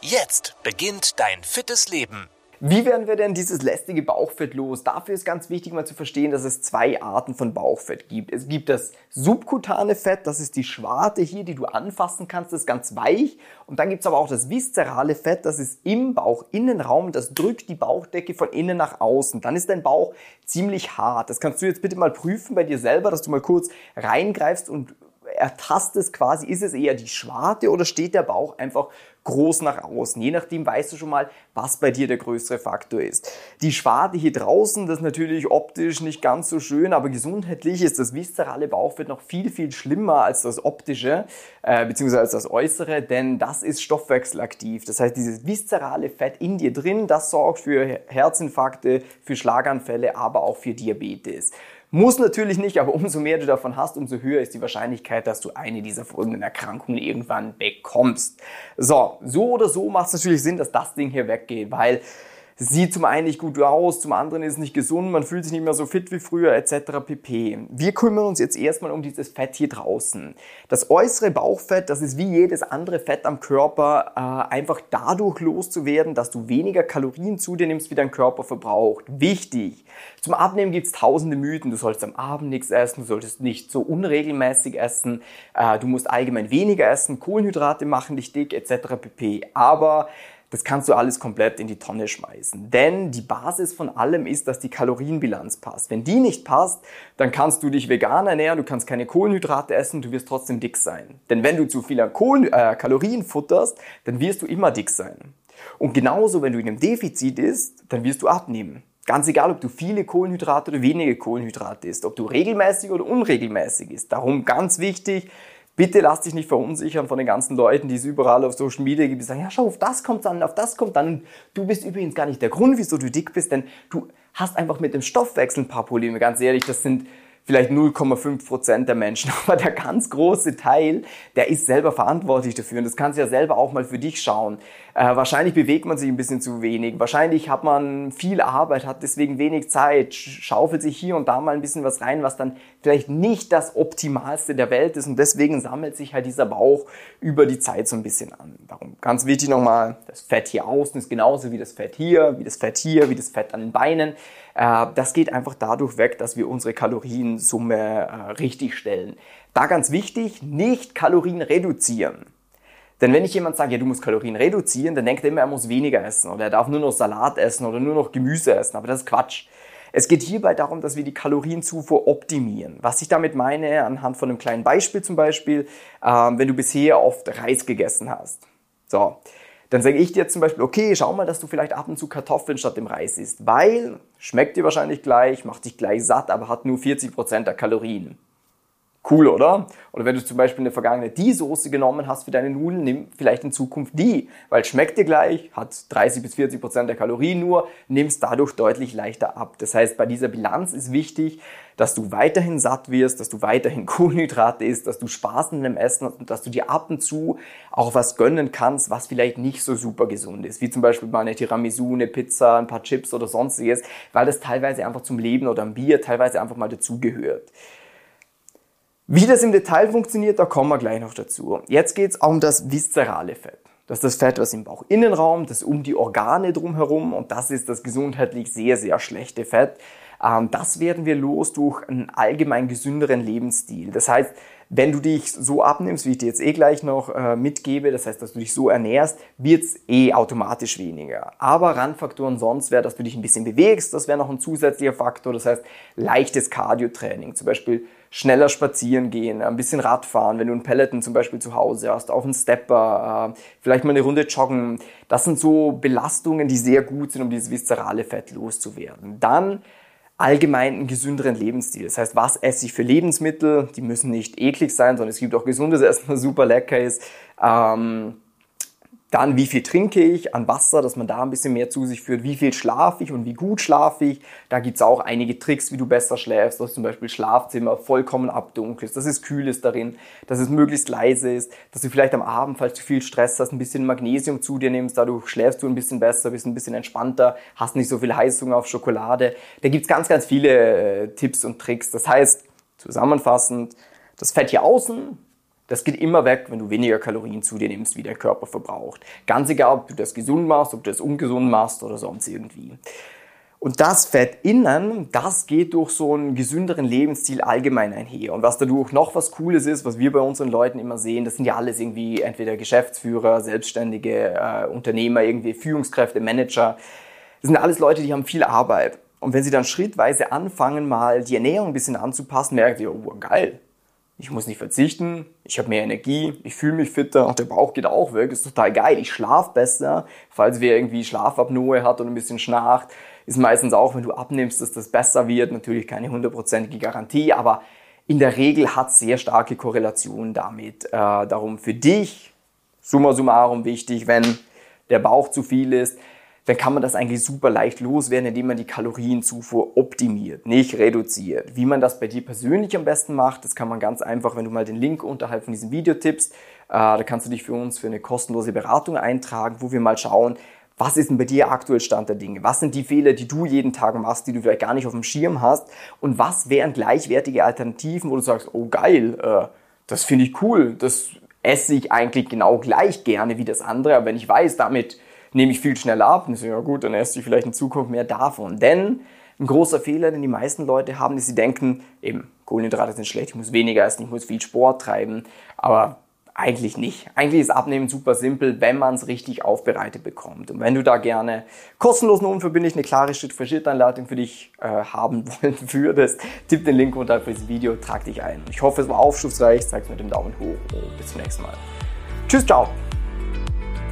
Jetzt beginnt dein fittes Leben. Wie werden wir denn dieses lästige Bauchfett los? Dafür ist ganz wichtig mal zu verstehen, dass es zwei Arten von Bauchfett gibt. Es gibt das subkutane Fett, das ist die Schwarte hier, die du anfassen kannst, das ist ganz weich. Und dann gibt es aber auch das viszerale Fett, das ist im Bauchinnenraum, das drückt die Bauchdecke von innen nach außen. Dann ist dein Bauch ziemlich hart. Das kannst du jetzt bitte mal prüfen bei dir selber, dass du mal kurz reingreifst und ertastest quasi, ist es eher die Schwarte oder steht der Bauch einfach groß nach außen. Je nachdem weißt du schon mal, was bei dir der größere Faktor ist. Die Schwarte hier draußen, das ist natürlich optisch nicht ganz so schön, aber gesundheitlich ist das viszerale Bauchfett noch viel, viel schlimmer als das optische, äh, beziehungsweise als das äußere, denn das ist stoffwechselaktiv. Das heißt, dieses viszerale Fett in dir drin, das sorgt für Herzinfarkte, für Schlaganfälle, aber auch für Diabetes. Muss natürlich nicht, aber umso mehr du davon hast, umso höher ist die Wahrscheinlichkeit, dass du eine dieser folgenden Erkrankungen irgendwann bekommst. So, so oder so macht es natürlich Sinn, dass das Ding hier weggeht, weil sieht zum einen nicht gut aus, zum anderen ist es nicht gesund, man fühlt sich nicht mehr so fit wie früher etc. pp. Wir kümmern uns jetzt erstmal um dieses Fett hier draußen. Das äußere Bauchfett, das ist wie jedes andere Fett am Körper, äh, einfach dadurch loszuwerden, dass du weniger Kalorien zu dir nimmst, wie dein Körper verbraucht. Wichtig. Zum Abnehmen gibt's tausende Mythen. Du solltest am Abend nichts essen, du solltest nicht so unregelmäßig essen, äh, du musst allgemein weniger essen, Kohlenhydrate machen dich dick etc. pp. Aber das kannst du alles komplett in die Tonne schmeißen. Denn die Basis von allem ist, dass die Kalorienbilanz passt. Wenn die nicht passt, dann kannst du dich vegan ernähren, du kannst keine Kohlenhydrate essen, du wirst trotzdem dick sein. Denn wenn du zu viele Kohlen, äh, Kalorien futterst, dann wirst du immer dick sein. Und genauso, wenn du in einem Defizit isst, dann wirst du abnehmen. Ganz egal, ob du viele Kohlenhydrate oder wenige Kohlenhydrate isst, ob du regelmäßig oder unregelmäßig isst. Darum ganz wichtig, bitte lass dich nicht verunsichern von den ganzen Leuten, die es überall auf Social Media gibt, die sagen, ja, schau, auf das kommt an, auf das kommt dann. du bist übrigens gar nicht der Grund, wieso du dick bist, denn du hast einfach mit dem Stoffwechsel ein paar Probleme. Ganz ehrlich, das sind vielleicht 0,5 Prozent der Menschen, aber der ganz große Teil, der ist selber verantwortlich dafür und das kannst du ja selber auch mal für dich schauen. Äh, wahrscheinlich bewegt man sich ein bisschen zu wenig, wahrscheinlich hat man viel Arbeit, hat deswegen wenig Zeit, schaufelt sich hier und da mal ein bisschen was rein, was dann vielleicht nicht das Optimalste der Welt ist und deswegen sammelt sich halt dieser Bauch über die Zeit so ein bisschen an. Darum ganz wichtig nochmal, das Fett hier außen ist genauso wie das Fett hier, wie das Fett hier, wie das Fett an den Beinen. Äh, das geht einfach dadurch weg, dass wir unsere Kaloriensumme äh, richtig stellen. Da ganz wichtig, nicht Kalorien reduzieren. Denn wenn ich jemand sage, ja, du musst Kalorien reduzieren, dann denkt er immer, er muss weniger essen oder er darf nur noch Salat essen oder nur noch Gemüse essen. Aber das ist Quatsch. Es geht hierbei darum, dass wir die Kalorienzufuhr optimieren. Was ich damit meine, anhand von einem kleinen Beispiel zum Beispiel, ähm, wenn du bisher oft Reis gegessen hast. So, dann sage ich dir zum Beispiel, okay, schau mal, dass du vielleicht ab und zu Kartoffeln statt dem Reis isst, weil schmeckt dir wahrscheinlich gleich, macht dich gleich satt, aber hat nur 40% der Kalorien. Cool, oder? Oder wenn du zum Beispiel in der Vergangenheit die Soße genommen hast für deine Nudeln, nimm vielleicht in Zukunft die, weil schmeckt dir gleich, hat 30 bis 40 Prozent der Kalorien nur, nimmst dadurch deutlich leichter ab. Das heißt, bei dieser Bilanz ist wichtig, dass du weiterhin satt wirst, dass du weiterhin Kohlenhydrate isst, dass du Spaß in dem Essen hast und dass du dir ab und zu auch was gönnen kannst, was vielleicht nicht so super gesund ist, wie zum Beispiel mal eine Tiramisu, eine Pizza, ein paar Chips oder sonstiges, weil das teilweise einfach zum Leben oder ein Bier teilweise einfach mal dazugehört. Wie das im Detail funktioniert, da kommen wir gleich noch dazu. Jetzt geht es um das viszerale Fett. Das ist das Fett, was im Bauchinnenraum, das um die Organe drumherum und das ist das gesundheitlich sehr, sehr schlechte Fett. Ähm, das werden wir los durch einen allgemein gesünderen Lebensstil. Das heißt, wenn du dich so abnimmst, wie ich dir jetzt eh gleich noch äh, mitgebe, das heißt, dass du dich so ernährst, wird's eh automatisch weniger. Aber Randfaktoren sonst wäre, dass du dich ein bisschen bewegst, das wäre noch ein zusätzlicher Faktor. Das heißt, leichtes Cardio-Training, zum Beispiel schneller spazieren gehen, ein bisschen Radfahren, wenn du einen Peloton zum Beispiel zu Hause hast, auch einen Stepper, äh, vielleicht mal eine Runde joggen. Das sind so Belastungen, die sehr gut sind, um dieses viszerale Fett loszuwerden. Dann allgemein einen gesünderen Lebensstil. Das heißt, was esse ich für Lebensmittel? Die müssen nicht eklig sein, sondern es gibt auch gesundes Essen, was super lecker ist. Ähm, Dann, wie viel trinke ich an Wasser, dass man da ein bisschen mehr zu sich führt. Wie viel schlafe ich und wie gut schlafe ich. Da gibt's auch einige Tricks, wie du besser schläfst. Dass zum Beispiel Schlafzimmer vollkommen abdunkelst, dass es kühl ist darin, dass es möglichst leise ist, dass du vielleicht am Abend, falls du viel Stress hast, ein bisschen Magnesium zu dir nimmst. Dadurch schläfst du ein bisschen besser, bist ein bisschen entspannter, hast nicht so viel Heißhunger auf Schokolade. Da gibt's ganz, ganz viele äh, Tipps und Tricks. Das heißt, zusammenfassend, das Fett hier außen, das geht immer weg, wenn du weniger Kalorien zu dir nimmst, wie der Körper verbraucht. Ganz egal, ob du das gesund machst, ob du das ungesund machst oder sonst irgendwie. Und das Fett innen, das geht durch so einen gesünderen Lebensstil allgemein einher. Und was dadurch noch was Cooles ist, was wir bei unseren Leuten immer sehen, das sind ja alles irgendwie entweder Geschäftsführer, Selbstständige, äh, Unternehmer, irgendwie Führungskräfte, Manager. Das sind alles Leute, die haben viel Arbeit. Und wenn sie dann schrittweise anfangen, mal die Ernährung ein bisschen anzupassen, merken sie, oh geil, ich muss nicht verzichten, ich habe mehr Energie, ich fühle mich fitter und der Bauch geht auch weg, ist total geil, ich schlafe besser. Falls wer irgendwie Schlafapnoe hat und ein bisschen schnarcht, ist meistens auch, wenn du abnimmst, dass das besser wird. Natürlich keine hundertprozentige Garantie, aber in der Regel hat sehr starke Korrelation damit. Äh, darum für dich, summa summarum wichtig, wenn der Bauch zu viel ist, dann kann man das eigentlich super leicht loswerden, indem man die Kalorienzufuhr optimiert, nicht reduziert. Wie man das bei dir persönlich am besten macht, das kann man ganz einfach, wenn du mal den Link unterhalb von diesem Video tippst, äh, da kannst du dich für uns für eine kostenlose Beratung eintragen, wo wir mal schauen, was ist denn bei dir aktuell Stand der Dinge? Was sind die Fehler, die du jeden Tag machst, die du vielleicht gar nicht auf dem Schirm hast? Und was wären gleichwertige Alternativen, wo du sagst, oh geil, äh, das finde ich cool, das esse ich eigentlich genau gleich gerne wie das andere, aber wenn ich weiß, damit nehme ich viel schneller ab. Und ich so, ja gut, dann esse ich vielleicht in Zukunft mehr davon. Denn ein großer Fehler, den die meisten Leute haben, ist, sie denken, eben, Kohlenhydrate sind schlecht, ich muss weniger essen, ich muss viel Sport treiben. Aber eigentlich nicht. Eigentlich ist Abnehmen super simpel, wenn man es richtig aufbereitet bekommt. Und wenn du da gerne kostenlos und unverbindlich eine klare Schritt-für-Schritt-Anleitung für dich äh, haben wollen würdest, tipp den Link unter für das Video, trag dich ein. Ich hoffe, es war aufschlussreich, zeig's mit dem Daumen hoch und bis zum nächsten Mal. Tschüss, ciao!